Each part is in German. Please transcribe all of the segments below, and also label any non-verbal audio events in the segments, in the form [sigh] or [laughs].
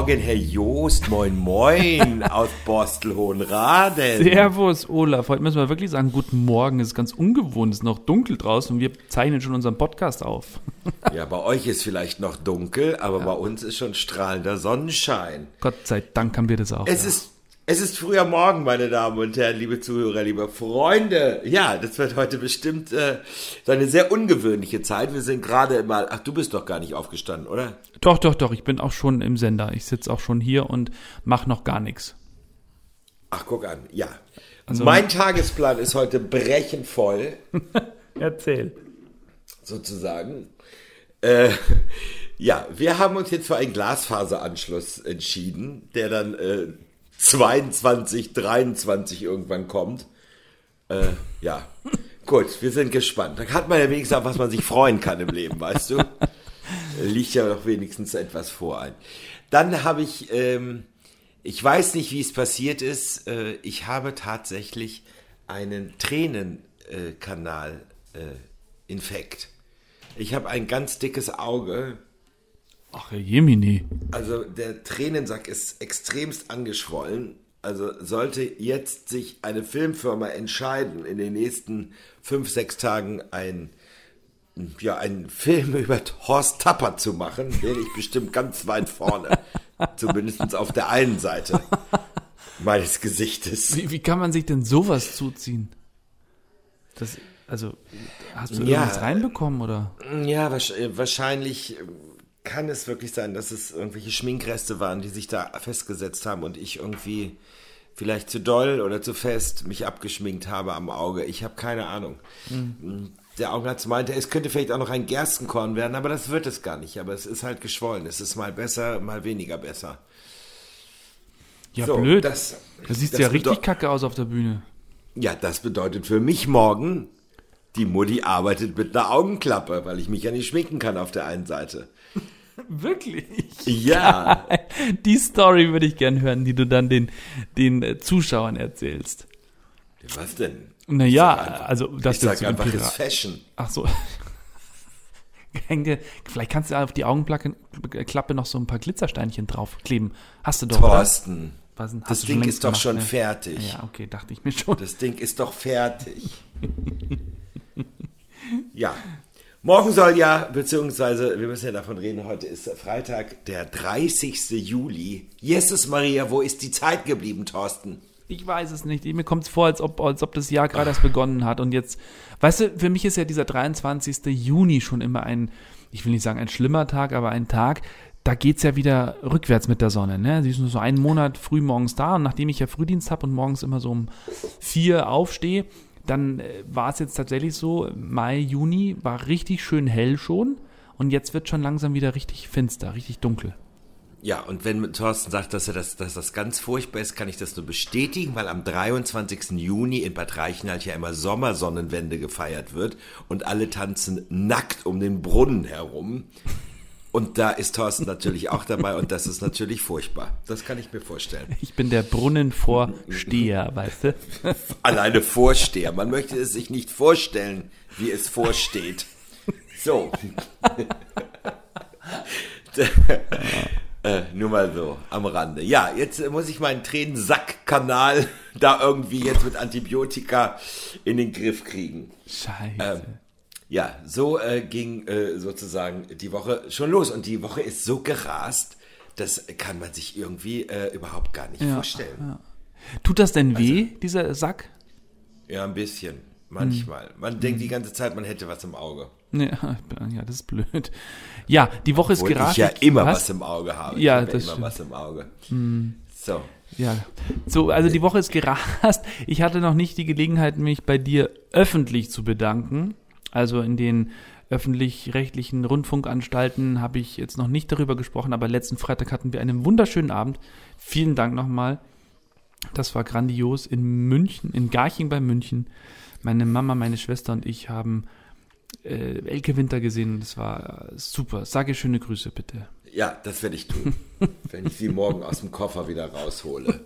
Morgen, Herr Joost. Moin, moin [laughs] aus Borstel-Hohenraden. Servus, Olaf. Heute müssen wir wirklich sagen, guten Morgen. Es ist ganz ungewohnt, es ist noch dunkel draußen und wir zeichnen schon unseren Podcast auf. [laughs] Ja, bei euch ist vielleicht noch dunkel, aber ja. bei uns ist schon strahlender Sonnenschein. Gott sei Dank haben wir das auch. Es ja. ist es ist früher Morgen, meine Damen und Herren, liebe Zuhörer, liebe Freunde. Ja, das wird heute bestimmt äh, so eine sehr ungewöhnliche Zeit. Wir sind gerade mal. Ach, du bist doch gar nicht aufgestanden, oder? Doch, doch, doch. Ich bin auch schon im Sender. Ich sitze auch schon hier und mache noch gar nichts. Ach, guck an. Ja. Also, mein Tagesplan ist heute brechend voll. [laughs] Erzähl. Sozusagen. Äh, ja, wir haben uns jetzt für einen Glasfaseranschluss entschieden, der dann äh, 22, 23 irgendwann kommt. Äh, ja, gut, wir sind gespannt. Da hat man ja wenigstens auf was man sich freuen kann im Leben, weißt du? Liegt ja doch wenigstens etwas vor ein. Dann habe ich, ähm, ich weiß nicht, wie es passiert ist, äh, ich habe tatsächlich einen Tränenkanal-Infekt. Äh, ich habe ein ganz dickes Auge Ach, Herr Jemini. Also der Tränensack ist extremst angeschwollen. Also sollte jetzt sich eine Filmfirma entscheiden, in den nächsten fünf, sechs Tagen ein, ja, einen Film [laughs] über Horst Tapper zu machen, wäre ich bestimmt ganz weit vorne. [laughs] Zumindest auf der einen Seite meines Gesichtes. Wie, wie kann man sich denn sowas zuziehen? Das, also, hast du irgendwas ja, reinbekommen, oder? Ja, wahrscheinlich kann es wirklich sein, dass es irgendwelche Schminkreste waren, die sich da festgesetzt haben und ich irgendwie vielleicht zu doll oder zu fest mich abgeschminkt habe am Auge. Ich habe keine Ahnung. Mhm. Der Augenarzt meinte, es könnte vielleicht auch noch ein Gerstenkorn werden, aber das wird es gar nicht. Aber es ist halt geschwollen. Es ist mal besser, mal weniger besser. Ja, so, blöd. Das, das sieht ja richtig kacke aus auf der Bühne. Ja, das bedeutet für mich morgen, die Mutti arbeitet mit einer Augenklappe, weil ich mich ja nicht schminken kann auf der einen Seite. [laughs] Wirklich? Ja. Die Story würde ich gern hören, die du dann den, den äh, Zuschauern erzählst. Was denn? Naja, also das ich sag einfach, ist Fashion. Ach so. [laughs] Vielleicht kannst du auf die Augenklappe noch so ein paar Glitzersteinchen draufkleben. Hast du doch. Thorsten. Was, das Ding ist doch gemacht, schon ne? fertig. Ja, okay, dachte ich mir schon. Das Ding ist doch fertig. [laughs] ja, Morgen soll ja, beziehungsweise wir müssen ja davon reden, heute ist Freitag, der 30. Juli. Jesus Maria, wo ist die Zeit geblieben, Thorsten? Ich weiß es nicht. Mir kommt es vor, als ob, als ob das Jahr gerade erst begonnen hat. Und jetzt, weißt du, für mich ist ja dieser 23. Juni schon immer ein, ich will nicht sagen ein schlimmer Tag, aber ein Tag, da geht es ja wieder rückwärts mit der Sonne. Ne? Sie ist nur so einen Monat früh morgens da und nachdem ich ja Frühdienst habe und morgens immer so um vier aufstehe, dann äh, war es jetzt tatsächlich so, Mai, Juni war richtig schön hell schon und jetzt wird schon langsam wieder richtig finster, richtig dunkel. Ja, und wenn Thorsten sagt, dass er das, dass das ganz furchtbar ist, kann ich das nur bestätigen, weil am 23. Juni in Bad Reichenhall ja immer Sommersonnenwende gefeiert wird und alle tanzen nackt um den Brunnen herum. Und da ist Thorsten natürlich auch dabei und das ist natürlich furchtbar. Das kann ich mir vorstellen. Ich bin der Brunnenvorsteher, [laughs] weißt du? Alleine Vorsteher. Man möchte es sich nicht vorstellen, wie es vorsteht. So. [laughs] äh, nur mal so am Rande. Ja, jetzt muss ich meinen Tränensackkanal da irgendwie jetzt mit Antibiotika in den Griff kriegen. Scheiße. Ähm, ja, so äh, ging äh, sozusagen die Woche schon los. Und die Woche ist so gerast, das kann man sich irgendwie äh, überhaupt gar nicht ja, vorstellen. Ja. Tut das denn weh, also, dieser Sack? Ja, ein bisschen. Manchmal. Man hm. denkt die ganze Zeit, man hätte was im Auge. Ja, [laughs] ja das ist blöd. Ja, die Woche Obwohl ist gerast. ich ja immer was? was im Auge habe. Ja, ich das immer stimmt. was im Auge. Hm. So. Ja, so, also die Woche ist gerast. Ich hatte noch nicht die Gelegenheit, mich bei dir öffentlich zu bedanken. Also in den öffentlich-rechtlichen Rundfunkanstalten habe ich jetzt noch nicht darüber gesprochen, aber letzten Freitag hatten wir einen wunderschönen Abend. Vielen Dank nochmal. Das war grandios in München, in Garching bei München. Meine Mama, meine Schwester und ich haben äh, Elke Winter gesehen und es war super. Sage schöne Grüße bitte. Ja, das werde ich tun, [laughs] wenn ich sie morgen aus dem Koffer wieder raushole.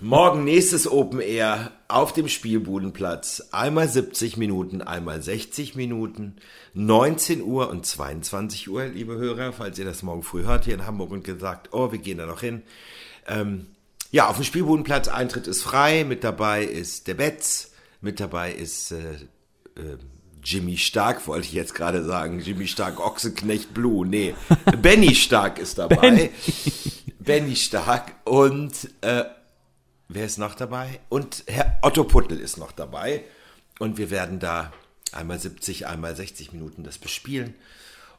Morgen nächstes Open Air auf dem Spielbudenplatz. Einmal 70 Minuten, einmal 60 Minuten. 19 Uhr und 22 Uhr, liebe Hörer, falls ihr das morgen früh hört hier in Hamburg und gesagt, oh, wir gehen da noch hin. Ähm, ja, auf dem Spielbudenplatz, Eintritt ist frei. Mit dabei ist der Betz. Mit dabei ist äh, äh, Jimmy Stark, wollte ich jetzt gerade sagen. Jimmy Stark, Ochsenknecht Blue. Nee, Benny Stark ist dabei. Benny, Benny Stark und äh, Wer ist noch dabei? Und Herr Otto Puttel ist noch dabei. Und wir werden da einmal 70, einmal 60 Minuten das bespielen.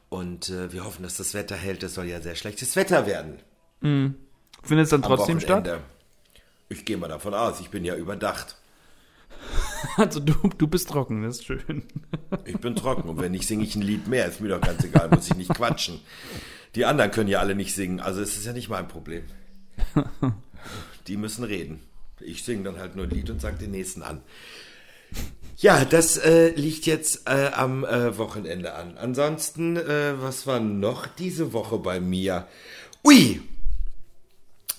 Und äh, wir hoffen, dass das Wetter hält. Es soll ja sehr schlechtes Wetter werden. Mhm. Findet es dann trotzdem statt? Ich gehe mal davon aus. Ich bin ja überdacht. [laughs] Also du, du bist trocken, das ist schön. [laughs] Ich bin trocken und wenn nicht, singe ich ein Lied mehr. Ist mir doch ganz egal, muss ich nicht quatschen. Die anderen können ja alle nicht singen, also es ist ja nicht mein Problem. [laughs] die müssen reden. Ich singe dann halt nur ein Lied und sage den nächsten an. Ja, das äh, liegt jetzt äh, am äh, Wochenende an. Ansonsten, äh, was war noch diese Woche bei mir? Ui!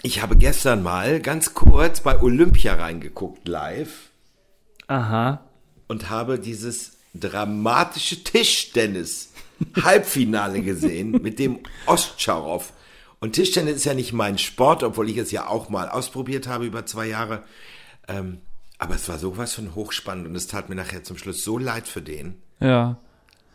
Ich habe gestern mal ganz kurz bei Olympia reingeguckt, live. Aha. Und habe dieses dramatische Tischtennis Halbfinale gesehen mit dem Ostscharov. Und Tischtennis ist ja nicht mein Sport, obwohl ich es ja auch mal ausprobiert habe über zwei Jahre. Ähm, aber es war sowas von hochspannend und es tat mir nachher zum Schluss so leid für den. Ja.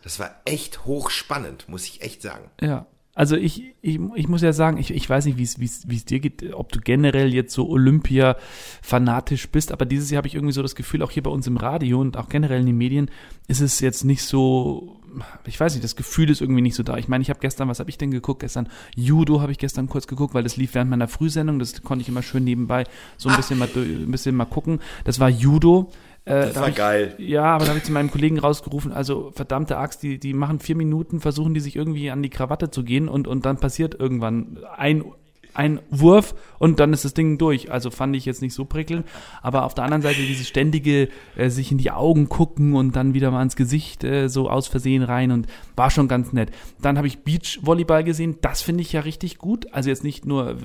Das war echt hochspannend, muss ich echt sagen. Ja. Also ich, ich, ich muss ja sagen, ich, ich weiß nicht, wie es wie es dir geht, ob du generell jetzt so Olympia-fanatisch bist, aber dieses Jahr habe ich irgendwie so das Gefühl, auch hier bei uns im Radio und auch generell in den Medien, ist es jetzt nicht so ich weiß nicht, das Gefühl ist irgendwie nicht so da. Ich meine, ich habe gestern, was habe ich denn geguckt? Gestern Judo habe ich gestern kurz geguckt, weil das lief während meiner Frühsendung. Das konnte ich immer schön nebenbei so ein bisschen mal, ein bisschen mal gucken. Das war Judo. Äh, das war ich, geil. Ja, aber da habe ich zu meinem Kollegen rausgerufen, also verdammte Axt, die, die machen vier Minuten, versuchen die sich irgendwie an die Krawatte zu gehen und, und dann passiert irgendwann ein ein Wurf und dann ist das Ding durch. Also fand ich jetzt nicht so prickelnd. Aber auf der anderen Seite dieses ständige äh, sich in die Augen gucken und dann wieder mal ins Gesicht äh, so aus Versehen rein und war schon ganz nett. Dann habe ich Beachvolleyball gesehen. Das finde ich ja richtig gut. Also jetzt nicht nur, äh,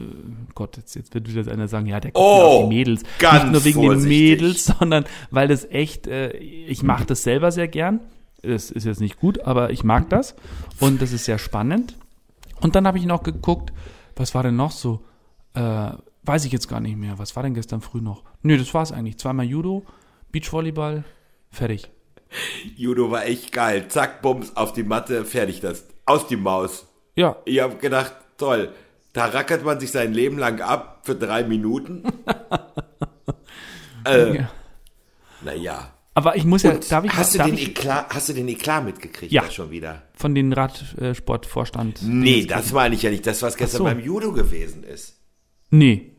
Gott, jetzt, jetzt wird wieder einer sagen, ja, der guckt oh, auf die Mädels. Ganz nicht nur wegen vorsichtig. den Mädels, sondern weil das echt, äh, ich mache das selber sehr gern. Es ist jetzt nicht gut, aber ich mag das. Und das ist sehr spannend. Und dann habe ich noch geguckt, was war denn noch so? Äh, weiß ich jetzt gar nicht mehr. Was war denn gestern früh noch? Nö, das war's eigentlich. Zweimal Judo, Beachvolleyball, fertig. [laughs] Judo war echt geil. Zack, Bums, auf die Matte, fertig das. Aus die Maus. Ja. Ich habe gedacht, toll. Da rackert man sich sein Leben lang ab für drei Minuten. [laughs] äh, ja. Naja. Aber ich muss ja, darf ich, hast, darf du den ich, Eklat, hast du den Eklat mitgekriegt Ja. schon wieder? von den Radsportvorstand? Nee, das meine ich ja nicht. Das, was gestern so. beim Judo gewesen ist. Nee.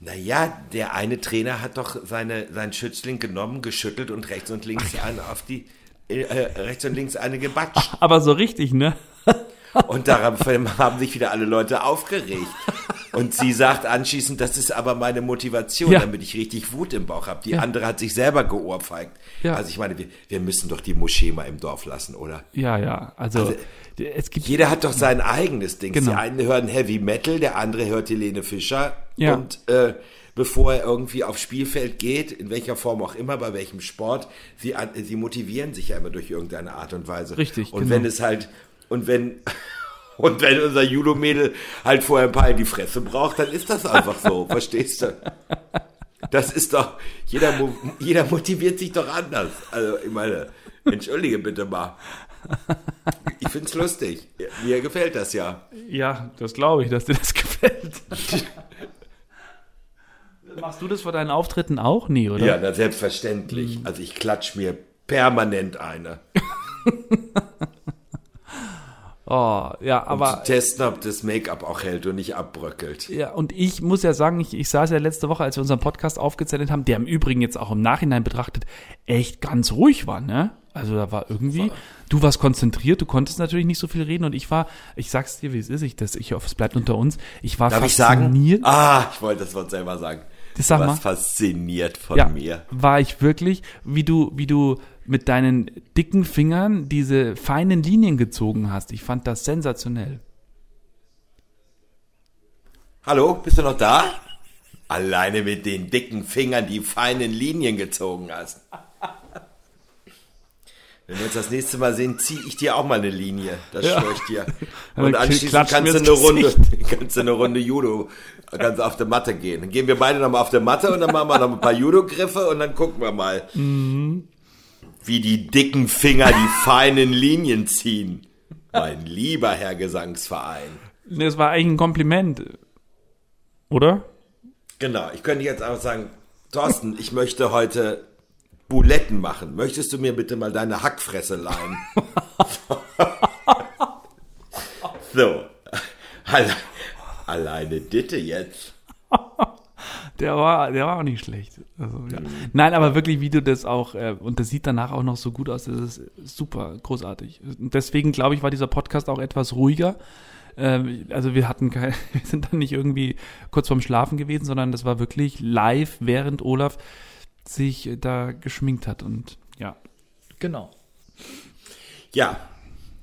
Naja, der eine Trainer hat doch seine, seinen Schützling genommen, geschüttelt und rechts und links eine auf die, äh, rechts und links eine gebatscht. [laughs] Aber so richtig, ne? [laughs] Und daraufhin haben sich wieder alle Leute aufgeregt. Und sie sagt anschließend, das ist aber meine Motivation, Ja. damit ich richtig Wut im Bauch habe. Die Ja. andere hat sich selber geohrfeigt. Ja. Also ich meine, wir, wir müssen doch die Moschee mal im Dorf lassen, oder? Ja, ja. Also, Also, es gibt Jeder hat doch sein eigenes Ding. Genau. Die einen hören Heavy Metal, der andere hört Helene Fischer. Ja. Und äh, bevor er irgendwie aufs Spielfeld geht, in welcher Form auch immer, bei welchem Sport, sie, sie motivieren sich ja immer durch irgendeine Art und Weise. Richtig, Und genau. wenn es halt, und wenn, [laughs] und wenn unser Judo-Mädel halt vorher ein paar in die Fresse braucht, dann ist das einfach so, [laughs] verstehst du? Das ist doch, jeder, jeder motiviert sich doch anders. Also, ich meine, entschuldige bitte mal. Ich find's lustig. Mir gefällt das ja. Ja, das glaube ich, dass dir das [laughs] gefällt. Machst du das vor deinen Auftritten auch? Nee, oder? Ja, na, selbstverständlich. Also ich klatsch mir permanent eine. Oh, ja, Um aber. zu testen, ob das Make-up auch hält und nicht abbröckelt. Ja, und ich muss ja sagen, ich, ich saß ja letzte Woche, als wir unseren Podcast aufgezeichnet haben, der im Übrigen jetzt auch im Nachhinein betrachtet echt ganz ruhig war, ne? Also da war irgendwie, du warst konzentriert, du konntest natürlich nicht so viel reden und ich war, ich sag's dir, wie es ist, ich, das, ich hoffe, es bleibt unter uns, ich war Darf ich sagen? fasziniert. Ah, ich wollte das Wort selber sagen. Das sag du mal. warst fasziniert von ja, mir. war ich wirklich, wie du, wie du mit deinen dicken Fingern diese feinen Linien gezogen hast. Ich fand das sensationell. Hallo, bist du noch da? Alleine mit den dicken Fingern die feinen Linien gezogen hast. Wenn wir uns das nächste Mal sehen, ziehe ich dir auch mal eine Linie. Das ja. schwöre ich dir. [laughs] Und anschließend kannst du eine Runde, [laughs] kannst du eine Runde Judo, kannst auf der Matte gehen. Dann gehen wir beide nochmal auf der Matte und dann machen wir noch ein paar Judo-Griffe und dann gucken wir mal, mhm. wie die dicken Finger die feinen Linien ziehen. Mein lieber Herr Gesangsverein. Das war eigentlich ein Kompliment. Oder? Genau. Ich könnte jetzt auch sagen, Thorsten, ich möchte heute Buletten machen. Möchtest du mir bitte mal deine Hackfresse leihen? [laughs] so. Alle, alleine Ditte jetzt. Der war, der war auch nicht schlecht. Also, ja. Nein, aber wirklich, wie du das auch, äh, und das sieht danach auch noch so gut aus, das ist super großartig. Und deswegen, glaube ich, war dieser Podcast auch etwas ruhiger. Äh, also wir hatten kein, [laughs] wir sind dann nicht irgendwie kurz vorm Schlafen gewesen, sondern das war wirklich live, während Olaf sich da geschminkt hat und ja. Genau. Ja,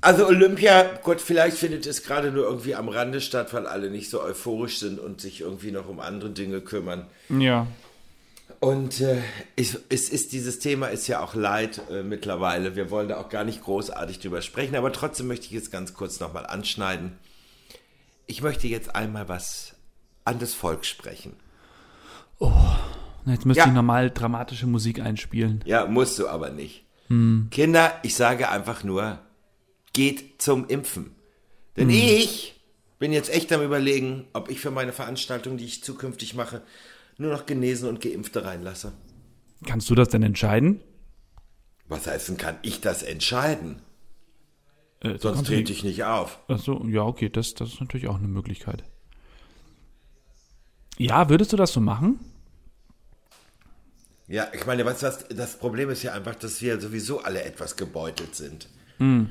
also Olympia, Gott, vielleicht findet es gerade nur irgendwie am Rande statt, weil alle nicht so euphorisch sind und sich irgendwie noch um andere Dinge kümmern. Ja. Und äh, es, es, ist dieses Thema ist ja auch leid äh, mittlerweile. Wir wollen da auch gar nicht großartig drüber sprechen, aber trotzdem möchte ich jetzt ganz kurz nochmal anschneiden. Ich möchte jetzt einmal was an das Volk sprechen. Oh, jetzt müsste ja. ich normal dramatische Musik einspielen. Ja, musst du aber nicht. Hm. Kinder, ich sage einfach nur, geht zum Impfen. Denn hm. ich bin jetzt echt am überlegen, ob ich für meine Veranstaltung, die ich zukünftig mache, nur noch Genesen und Geimpfte reinlasse. Kannst du das denn entscheiden? Was heißt denn, kann ich das entscheiden? Äh, Sonst trete ich nicht auf. Achso, ja, okay, das, das ist natürlich auch eine Möglichkeit. Ja, würdest du das so machen? Ja, ich meine, was das, das Problem ist ja einfach, dass wir sowieso alle etwas gebeutelt sind. Hm.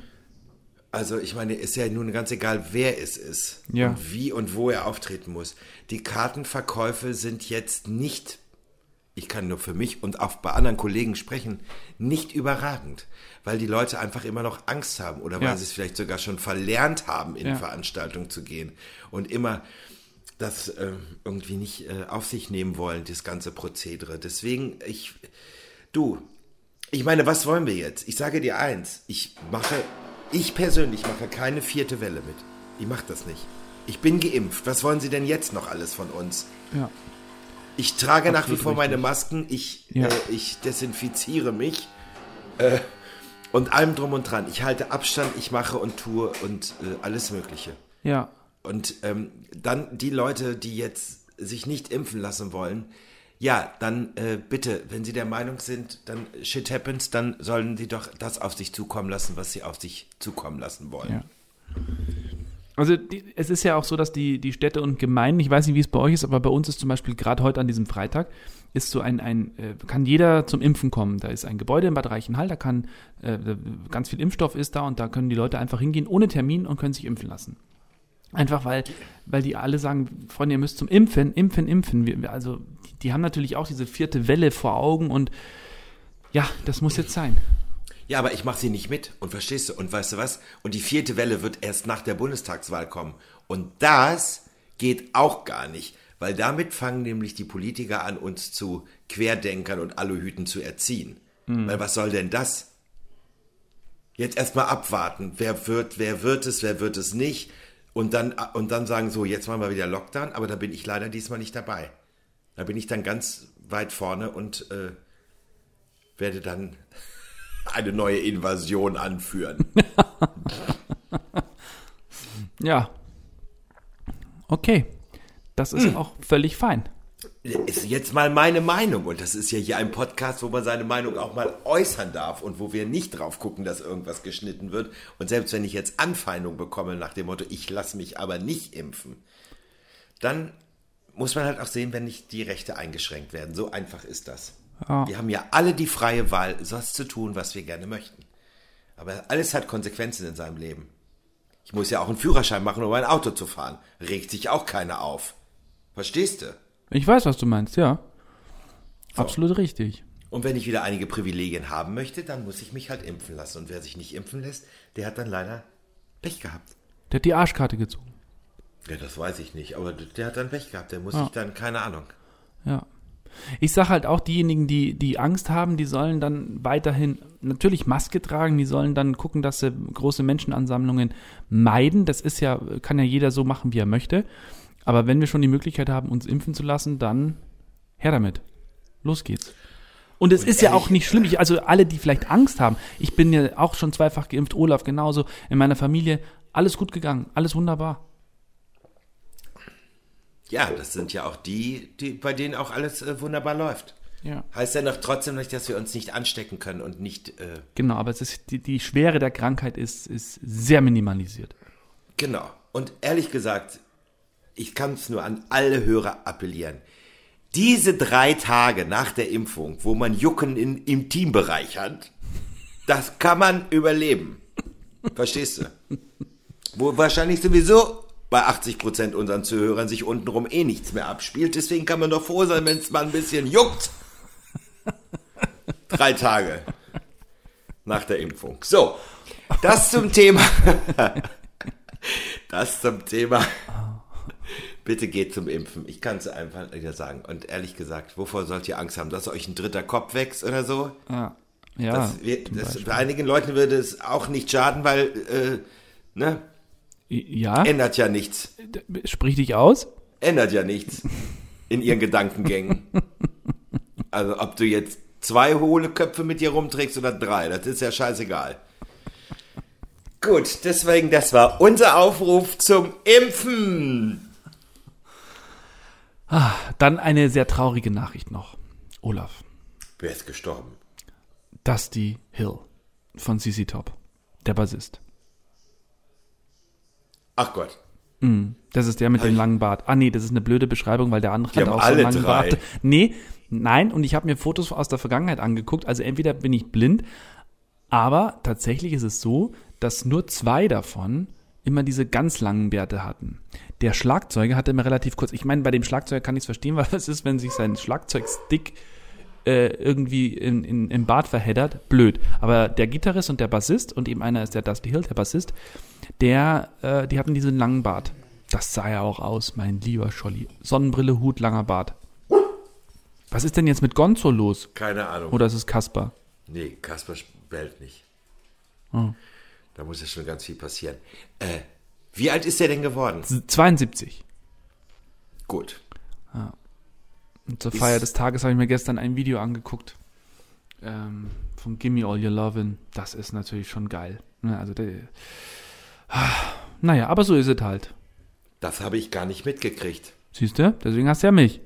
Also ich meine, ist ja nun ganz egal, wer es ist ja. und wie und wo er auftreten muss. Die Kartenverkäufe sind jetzt nicht, ich kann nur für mich und auch bei anderen Kollegen sprechen, nicht überragend, weil die Leute einfach immer noch Angst haben oder weil ja. sie es vielleicht sogar schon verlernt haben, in ja. Veranstaltungen zu gehen und immer das äh, irgendwie nicht äh, auf sich nehmen wollen, das ganze Prozedere. Deswegen, ich, du, ich meine, was wollen wir jetzt? Ich sage dir eins, ich mache ich persönlich mache keine vierte Welle mit. Ich mache das nicht. Ich bin geimpft. Was wollen Sie denn jetzt noch alles von uns? Ja. Ich trage Absolut nach wie vor richtig. meine Masken. Ich, ja. äh, ich desinfiziere mich. Äh, und allem drum und dran. Ich halte Abstand, ich mache und tue und äh, alles Mögliche. Ja. Und ähm, dann die Leute, die jetzt sich nicht impfen lassen wollen, ja, dann äh, bitte, wenn Sie der Meinung sind, dann shit happens, dann sollen Sie doch das auf sich zukommen lassen, was Sie auf sich zukommen lassen wollen. Ja. Also die, es ist ja auch so, dass die, die Städte und Gemeinden, ich weiß nicht, wie es bei euch ist, aber bei uns ist zum Beispiel gerade heute an diesem Freitag, ist so ein, ein äh, kann jeder zum Impfen kommen. Da ist ein Gebäude in Bad Reichenhall, da kann äh, ganz viel Impfstoff ist da und da können die Leute einfach hingehen ohne Termin und können sich impfen lassen. Einfach weil, weil die alle sagen, Freunde, ihr müsst zum Impfen, impfen, impfen. Wir, also die haben natürlich auch diese vierte Welle vor Augen und ja, das muss jetzt sein. Ja, aber ich mache sie nicht mit und verstehst du? Und weißt du was? Und die vierte Welle wird erst nach der Bundestagswahl kommen. Und das geht auch gar nicht, weil damit fangen nämlich die Politiker an, uns zu Querdenkern und Aluhüten zu erziehen. Mhm. Weil was soll denn das? Jetzt erstmal abwarten, wer wird, wer wird es, wer wird es nicht. Und dann, und dann sagen so, jetzt machen wir wieder Lockdown, aber da bin ich leider diesmal nicht dabei. Da bin ich dann ganz weit vorne und äh, werde dann [laughs] eine neue Invasion anführen. [laughs] ja. Okay. Das ist hm. auch völlig fein. Ist jetzt mal meine Meinung und das ist ja hier ein Podcast, wo man seine Meinung auch mal äußern darf und wo wir nicht drauf gucken, dass irgendwas geschnitten wird. Und selbst wenn ich jetzt Anfeindung bekomme nach dem Motto, ich lasse mich aber nicht impfen, dann muss man halt auch sehen, wenn nicht die Rechte eingeschränkt werden. So einfach ist das. Ja. Wir haben ja alle die freie Wahl, das zu tun, was wir gerne möchten. Aber alles hat Konsequenzen in seinem Leben. Ich muss ja auch einen Führerschein machen, um ein Auto zu fahren. Regt sich auch keiner auf. Verstehst du? Ich weiß, was du meinst, ja. So. Absolut richtig. Und wenn ich wieder einige Privilegien haben möchte, dann muss ich mich halt impfen lassen. Und wer sich nicht impfen lässt, der hat dann leider Pech gehabt. Der hat die Arschkarte gezogen. Ja, das weiß ich nicht, aber der hat dann Pech gehabt. Der muss ja. sich dann, keine Ahnung. Ja. Ich sage halt auch, diejenigen, die, die Angst haben, die sollen dann weiterhin natürlich Maske tragen, die sollen dann gucken, dass sie große Menschenansammlungen meiden. Das ist ja, kann ja jeder so machen, wie er möchte. Aber wenn wir schon die Möglichkeit haben, uns impfen zu lassen, dann her damit. Los geht's. Und es und ist ja auch nicht schlimm. Ich, also alle, die vielleicht Angst haben. Ich bin ja auch schon zweifach geimpft, Olaf genauso. In meiner Familie alles gut gegangen, alles wunderbar. Ja, das sind ja auch die, die bei denen auch alles äh, wunderbar läuft. Ja. Heißt ja noch trotzdem nicht, dass wir uns nicht anstecken können und nicht. Äh genau, aber es ist, die, die Schwere der Krankheit ist, ist sehr minimalisiert. Genau. Und ehrlich gesagt, ich kann es nur an alle Hörer appellieren. Diese drei Tage nach der Impfung, wo man Jucken in, im Teambereich hat, das kann man überleben. Verstehst du? Wo wahrscheinlich sowieso bei 80 Prozent unseren Zuhörern sich untenrum eh nichts mehr abspielt. Deswegen kann man doch froh sein, wenn es mal ein bisschen juckt. Drei Tage nach der Impfung. So, das zum Thema. [laughs] das zum Thema. Bitte geht zum Impfen. Ich kann es einfach wieder sagen. Und ehrlich gesagt, wovor sollt ihr Angst haben, dass euch ein dritter Kopf wächst oder so? Ja. Ja. Das, das, bei einigen Leuten würde es auch nicht schaden, weil, äh, ne? Ja. Ändert ja nichts. Sprich dich aus. Ändert ja nichts in ihren Gedankengängen. Also ob du jetzt zwei hohle Köpfe mit dir rumträgst oder drei, das ist ja scheißegal. Gut, deswegen, das war unser Aufruf zum Impfen. Ah, dann eine sehr traurige Nachricht noch. Olaf. Wer ist gestorben? Dusty Hill von CC Top, der Bassist. Ach Gott. Mm, das ist der mit Hab dem langen Bart. Ah nee, das ist eine blöde Beschreibung, weil der andere hat auch so einen langen drei. Bart. Nee, nein, und ich habe mir Fotos aus der Vergangenheit angeguckt. Also entweder bin ich blind, aber tatsächlich ist es so, dass nur zwei davon immer diese ganz langen Bärte hatten. Der Schlagzeuger hatte immer relativ kurz. Ich meine, bei dem Schlagzeuger kann ich es verstehen, [laughs] weil es ist, wenn sich sein Schlagzeugstick äh, irgendwie in, in, im Bart verheddert, blöd. Aber der Gitarrist und der Bassist, und eben einer ist der Dusty Hill, der Bassist, der, äh, die hatten diesen langen Bart. Das sah ja auch aus, mein lieber Scholli. Sonnenbrille, Hut, langer Bart. Was ist denn jetzt mit Gonzo los? Keine Ahnung. Oder ist es Kasper? Nee, Kasper bellt nicht. Oh. Da muss ja schon ganz viel passieren. Äh, wie alt ist der denn geworden? 72. Gut. Ja. Und zur ist Feier des Tages habe ich mir gestern ein Video angeguckt. Ähm, von Gimme All Your Lovin'. Das ist natürlich schon geil. Ne, also der, naja, aber so ist es halt. Das habe ich gar nicht mitgekriegt. Siehst du? Deswegen hast du ja mich.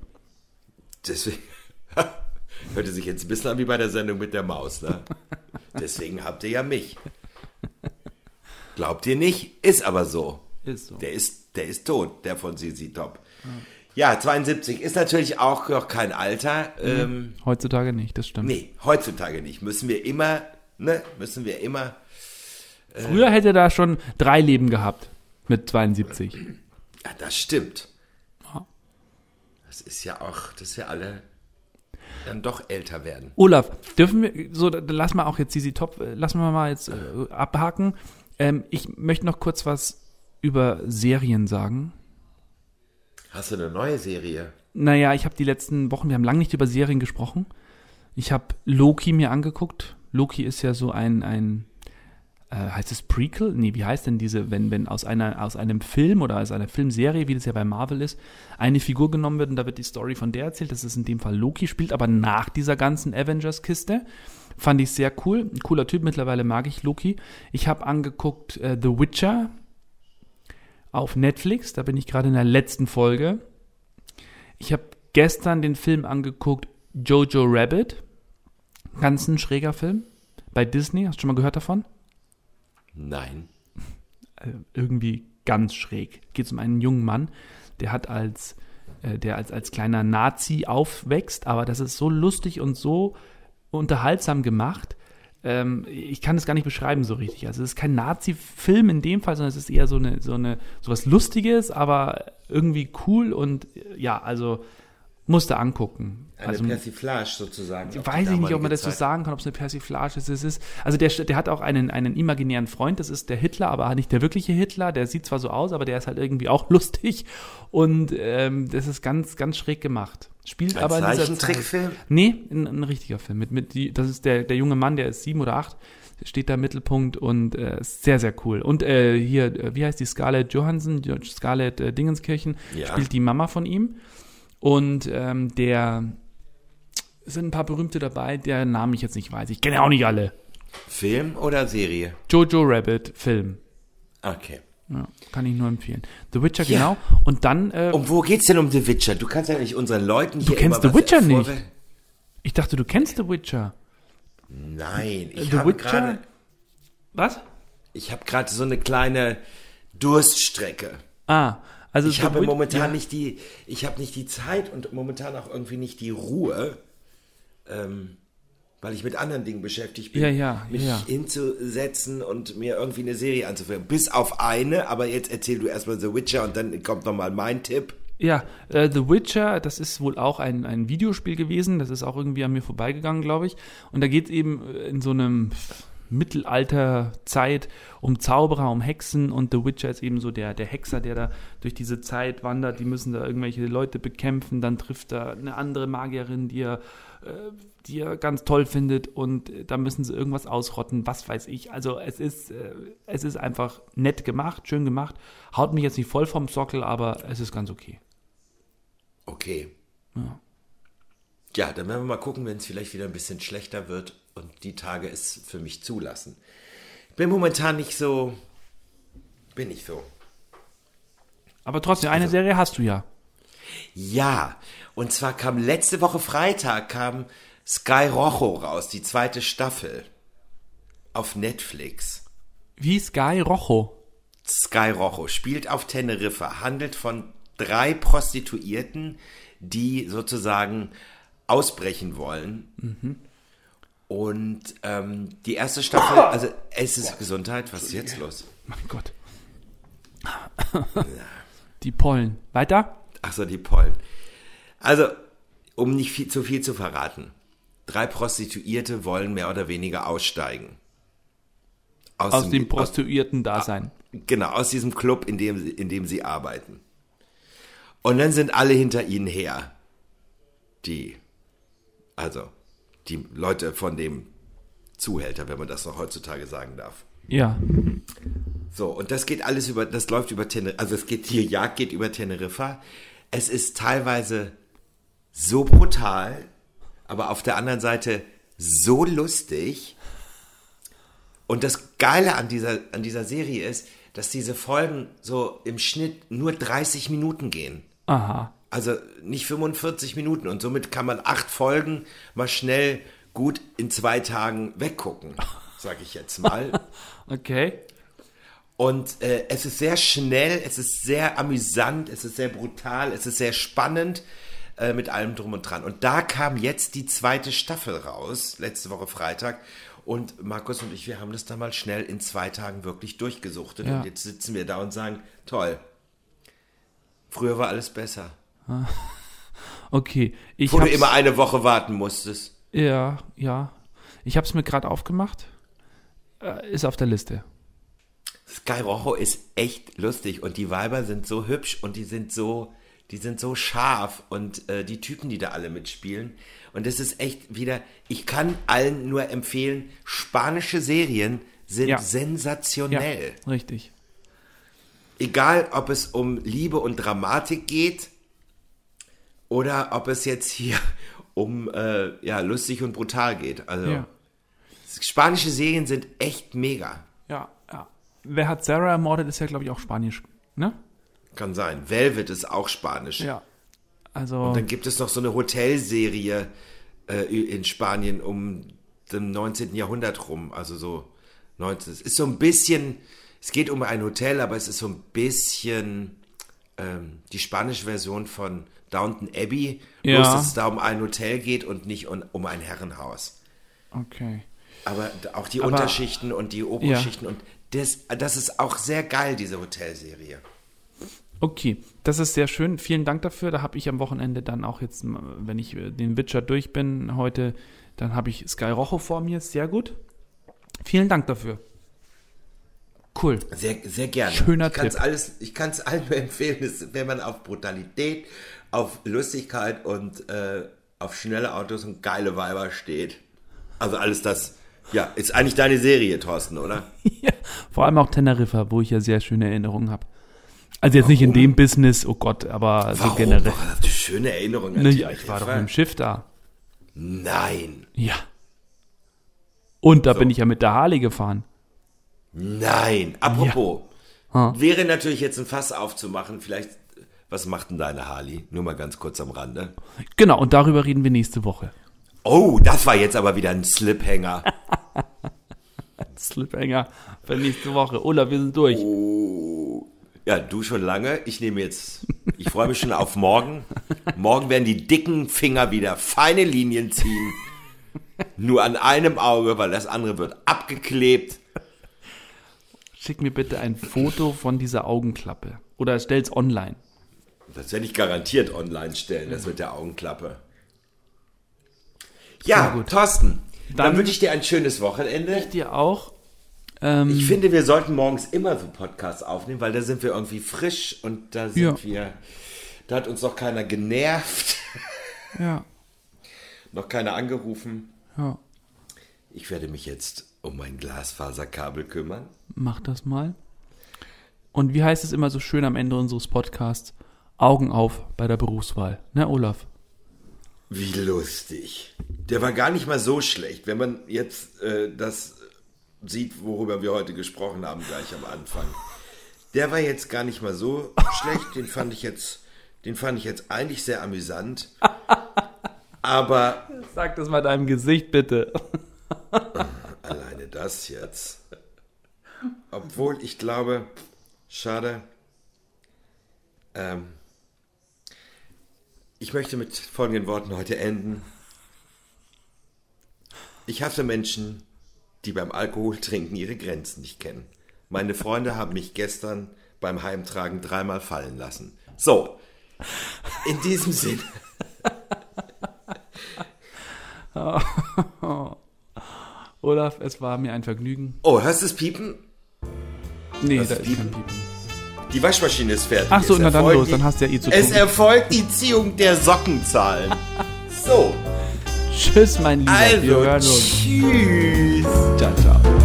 Deswegen. [laughs] Hörte sich jetzt ein bisschen an wie bei der Sendung mit der Maus, ne? [laughs] Deswegen habt ihr ja mich. Glaubt ihr nicht? Ist aber so. Ist so. Der ist, der ist tot, der von Sisi Top. Ja. ja, 72 ist natürlich auch noch kein Alter. Ähm, heutzutage nicht, das stimmt. Nee, heutzutage nicht. Müssen wir immer, ne? Müssen wir immer Früher hätte er da schon drei Leben gehabt mit 72. Ja, das stimmt. Das ist ja auch, dass wir alle dann doch älter werden. Olaf, dürfen wir, so, lass mal auch jetzt diese Top, äh, lassen wir mal jetzt äh, abhaken. Ähm, ich möchte noch kurz was über Serien sagen. Hast du eine neue Serie? Naja, ich habe die letzten Wochen, wir haben lange nicht über Serien gesprochen. Ich habe Loki mir angeguckt. Loki ist ja so ein, ein äh, heißt es Prequel? Nee, wie heißt denn diese, wenn, wenn aus einer, aus einem Film oder aus einer Filmserie, wie das ja bei Marvel ist, eine Figur genommen wird und da wird die Story von der erzählt, das ist in dem Fall Loki, spielt aber nach dieser ganzen Avengers-Kiste. Fand ich sehr cool. Ein cooler Typ, mittlerweile mag ich Loki. Ich habe angeguckt äh, The Witcher auf Netflix, da bin ich gerade in der letzten Folge. Ich habe gestern den Film angeguckt, Jojo Rabbit. Ganz ein schräger Film. Bei Disney, hast du schon mal gehört davon? Nein. [laughs] Äh, irgendwie ganz schräg. Geht es um einen jungen Mann, der hat als, äh, der als, als kleiner Nazi aufwächst, aber das ist so lustig und so unterhaltsam gemacht. Ähm, ich kann es gar nicht beschreiben so richtig. Also es ist kein Nazi-Film in dem Fall, sondern es ist eher so eine, so eine, so was Lustiges, aber irgendwie cool und ja, also musste angucken. Eine also, Persiflage sozusagen. Weiß ich nicht, ob man das so sagen kann, ob es eine Persiflage ist. Es ist also der, der hat auch einen, einen imaginären Freund, das ist der Hitler, aber nicht der wirkliche Hitler. Der sieht zwar so aus, aber der ist halt irgendwie auch [laughs] lustig. Und ähm, das ist ganz, ganz schräg gemacht. Spielt Ein aber in dieser Zeichentrickfilm? Nee, ein, ein richtiger Film. Mit, mit die, das ist der, der junge Mann, der ist sieben oder acht, steht da im Mittelpunkt und äh, ist sehr, sehr cool. Und äh, hier, äh, wie heißt die Scarlett Johansson, Scarlett äh, Dingenskirchen, Ja. spielt die Mama von ihm. Und ähm, der es sind ein paar berühmte dabei, der Namen ich jetzt nicht weiß. Ich kenne ja auch nicht alle. Film oder Serie? Jojo Rabbit, Film. Okay. Ja, kann ich nur empfehlen. The Witcher, Ja. genau. Und dann, äh, Um wo geht's denn um The Witcher? Du kannst ja nicht unseren Leuten hier kennst immer The Witcher nicht? ich dachte, du kennst The Witcher. Nein, ich The habe Witcher? gerade Was? ich habe gerade so eine kleine Durststrecke. Ah, also Ich habe momentan ja. nicht die, ich habe nicht die Zeit und momentan auch irgendwie nicht die Ruhe, ähm, weil ich mit anderen Dingen beschäftigt bin, Ja, ja, mich ja. hinzusetzen und mir irgendwie eine Serie anzuführen. Bis auf eine, aber jetzt erzähl du erstmal The Witcher und dann kommt nochmal mein Tipp. Ja, äh, The Witcher, das ist wohl auch ein, ein Videospiel gewesen. Das ist auch irgendwie an mir vorbeigegangen, glaube ich. Und da geht es eben äh, in so einem Mittelalterzeit um Zauberer, um Hexen und The Witcher ist eben so der, der Hexer, der da durch diese Zeit wandert. Die müssen da irgendwelche Leute bekämpfen. Dann trifft er eine andere Magierin, die er, äh, die er ganz toll findet und da müssen sie irgendwas ausrotten, was weiß ich. Also es ist, äh, es ist einfach nett gemacht, schön gemacht. Haut mich jetzt nicht voll vom Sockel, aber es ist ganz okay. Okay. Ja. dann werden wir mal gucken, wenn es vielleicht wieder ein bisschen schlechter wird und die Tage es für mich zulassen. Ich bin momentan nicht so, bin nicht so. Aber trotzdem, eine Serie hast du ja. Ja, und zwar kam letzte Woche Freitag kam Sky Rojo raus, die zweite Staffel auf Netflix. Wie Sky Rojo. Sky Rojo spielt auf Teneriffa, handelt von drei Prostituierten, die sozusagen ausbrechen wollen. Und ähm, die erste Staffel, [laughs] also es ist Gesundheit, was ist jetzt los? Mein Gott. [laughs] Die Pollen. Weiter? Ach so, die Pollen. Also, um nicht viel, zu viel zu verraten. Drei Prostituierte wollen mehr oder weniger aussteigen. Aus dem Prostituierten-Dasein. Genau, aus diesem Club, in dem, in dem sie arbeiten. Und dann sind alle hinter ihnen her. Die, also, die Leute von dem Zuhälter, wenn man das noch heutzutage sagen darf. Ja. So, und das geht alles über, das läuft über Teneriffa, also es geht, die Jagd geht über Teneriffa. Es ist teilweise so brutal, aber auf der anderen Seite so lustig. Und das Geile an dieser, an dieser Serie ist, dass diese Folgen so im Schnitt nur 30 Minuten gehen. Aha. Also nicht 45 Minuten und somit kann man acht Folgen mal schnell gut in zwei Tagen weggucken, [laughs] sag ich jetzt mal. Okay. Und äh, es ist sehr schnell, es ist sehr amüsant, es ist sehr brutal, es ist sehr spannend äh, mit allem drum und dran. Und da kam jetzt die zweite Staffel raus, letzte Woche Freitag. Und Markus und ich, wir haben das da mal schnell in zwei Tagen wirklich durchgesuchtet. Ja. Und jetzt sitzen wir da und sagen, toll, früher war alles besser. [laughs] Okay. Ich Wo du immer eine Woche warten musstest. Ja, ja. Ich habe es mir gerade aufgemacht. Äh, ist auf der Liste. Sky Rojo ist echt lustig und die Weiber sind so hübsch und die sind so, die sind so scharf und äh, die Typen, die da alle mitspielen. Und es ist echt wieder, ich kann allen nur empfehlen, spanische Serien sind Ja. sensationell. richtig. Egal, ob es um Liebe und Dramatik geht oder ob es jetzt hier [laughs] um äh, ja, lustig und brutal geht. Also Ja. spanische Serien sind echt mega. Ja, ja. Wer hat Sarah ermordet, ist ja, glaube ich, auch Spanisch. Ne? Kann sein. Velvet ist auch spanisch. Ja. Also. Dann gibt es noch so eine Hotelserie äh, in Spanien um dem 19. Jahrhundert rum. Also so 19. Es ist so ein bisschen, es geht um ein Hotel, aber es ist so ein bisschen ähm, die spanische Version von Downton Abbey. Ja. Bloß, dass es da um ein Hotel geht und nicht um, um ein Herrenhaus. okay. Aber auch die Aber- Unterschichten und die Oberschichten und das, das ist auch sehr geil, diese Hotelserie. Okay, das ist sehr schön. Vielen Dank dafür. Da habe ich am Wochenende dann auch jetzt, wenn ich äh, den Witcher durch bin heute, dann habe ich Sky Rojo vor mir. Sehr gut. Vielen Dank dafür. Cool. Sehr, sehr gerne. Schöner ich kann's Tipp. Alles, ich kann [laughs] es allen nur empfehlen, wenn man auf Brutalität, auf Lustigkeit und äh, auf schnelle Autos und geile Weiber steht. Also alles das, ja, ist eigentlich deine Serie, Thorsten, oder? [laughs] ja, vor allem auch Teneriffa, wo ich ja sehr schöne Erinnerungen habe. Also jetzt nicht in dem Business, oh Gott, aber so Warum? generell. Das ist eine schöne Erinnerung. Ne, ja, ich war doch mit dem Schiff da. Nein, Ja. Und da bin ich ja mit der Harley gefahren. nein. Apropos, Ha. wäre natürlich jetzt ein Fass aufzumachen, vielleicht, was macht denn deine Harley? Nur mal ganz kurz am Rande. Genau, und darüber reden wir nächste Woche. Oh, das war jetzt aber wieder ein Sliphänger. [laughs] Sliphanger für nächste Woche. Olaf, wir sind durch. Ja, du schon lange. Ich nehme jetzt, ich freue mich schon auf morgen. Morgen werden die dicken Finger wieder feine Linien ziehen. Nur an einem Auge, weil das andere wird abgeklebt. Schick mir bitte ein Foto von dieser Augenklappe. Oder stell's online. Das werde ich garantiert online stellen, das mit der Augenklappe. Ja, gut. Thorsten, dann, Dann- wünsche ich dir ein schönes Wochenende. Dir auch. Ähm, Ich finde, wir sollten morgens immer so Podcasts aufnehmen, weil da sind wir irgendwie frisch und da sind Ja. wir, da hat uns noch keiner genervt, ja, [laughs] noch keiner angerufen. ja. Ich werde mich jetzt um mein Glasfaserkabel kümmern. Mach das mal. Und wie heißt es immer so schön am Ende unseres Podcasts? Augen auf bei der Berufswahl. Ne, Olaf? Wie lustig. Der war gar nicht mal so schlecht, wenn man jetzt äh, das sieht, worüber wir heute gesprochen haben, gleich am Anfang. Der war jetzt gar nicht mal so schlecht, den fand ich jetzt, den fand ich jetzt eigentlich sehr amüsant. Aber Sag das mal deinem Gesicht bitte. [laughs] alleine das jetzt. Obwohl ich glaube, schade. Ähm, ich möchte mit folgenden Worten heute enden. Ich hasse Menschen, die beim Alkoholtrinken ihre Grenzen nicht kennen. Meine Freunde haben mich gestern beim Heimtragen dreimal fallen lassen. So, in diesem Sinne. [laughs] Olaf, es war mir ein Vergnügen. Oh, hörst du es piepen? Nee, Das da ist Piepen. kein Piepen. Die Waschmaschine ist fertig. Ach so, Es na dann los, die- dann hast du ja eh zu Es tun. erfolgt die Ziehung der Sockenzahlen. [laughs] So, Tschüss, mein Lieber. Also, tschüss. Ciao, ciao.